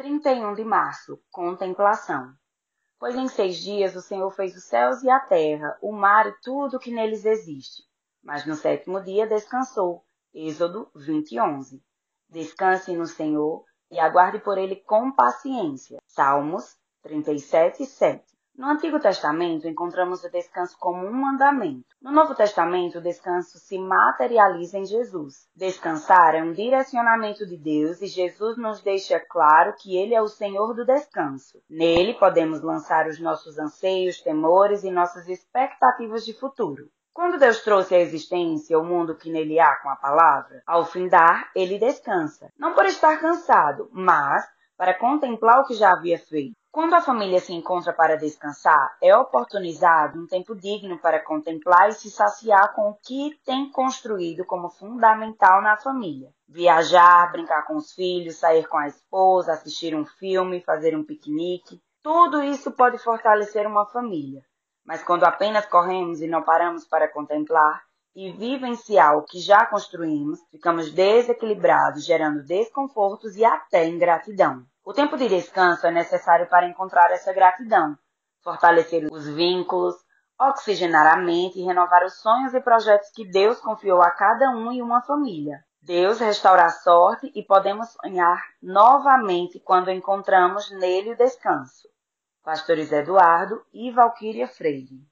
31 de março Contemplação. Pois em seis dias o Senhor fez os céus e a terra, o mar e tudo o que neles existe. Mas no sétimo dia descansou. Êxodo 20:11. Descanse no Senhor e aguarde por ele com paciência. Salmos 37, 7. No Antigo Testamento, encontramos o descanso como um mandamento. No Novo Testamento, o descanso se materializa em Jesus. Descansar é um direcionamento de Deus e Jesus nos deixa claro que Ele é o Senhor do descanso. Nele podemos lançar os nossos anseios, temores e nossas expectativas de futuro. Quando Deus trouxe à existência o mundo que nele há com a palavra, ao findar, ele descansa. Não por estar cansado, mas para contemplar o que já havia feito. Quando a família se encontra para descansar, é oportunizado um tempo digno para contemplar e se saciar com o que tem construído como fundamental na família. Viajar, brincar com os filhos, sair com a esposa, assistir um filme, fazer um piquenique. Tudo isso pode fortalecer uma família. Mas quando apenas corremos e não paramos para contemplar e vivenciar o que já construímos, ficamos desequilibrados, gerando desconfortos e até ingratidão. O tempo de descanso é necessário para encontrar essa gratidão, fortalecer os vínculos, oxigenar a mente e renovar os sonhos e projetos que Deus confiou a cada um e uma família. Deus restaura a sorte e podemos sonhar novamente quando encontramos nele o descanso. Pastores Eduardo e Valquíria Freire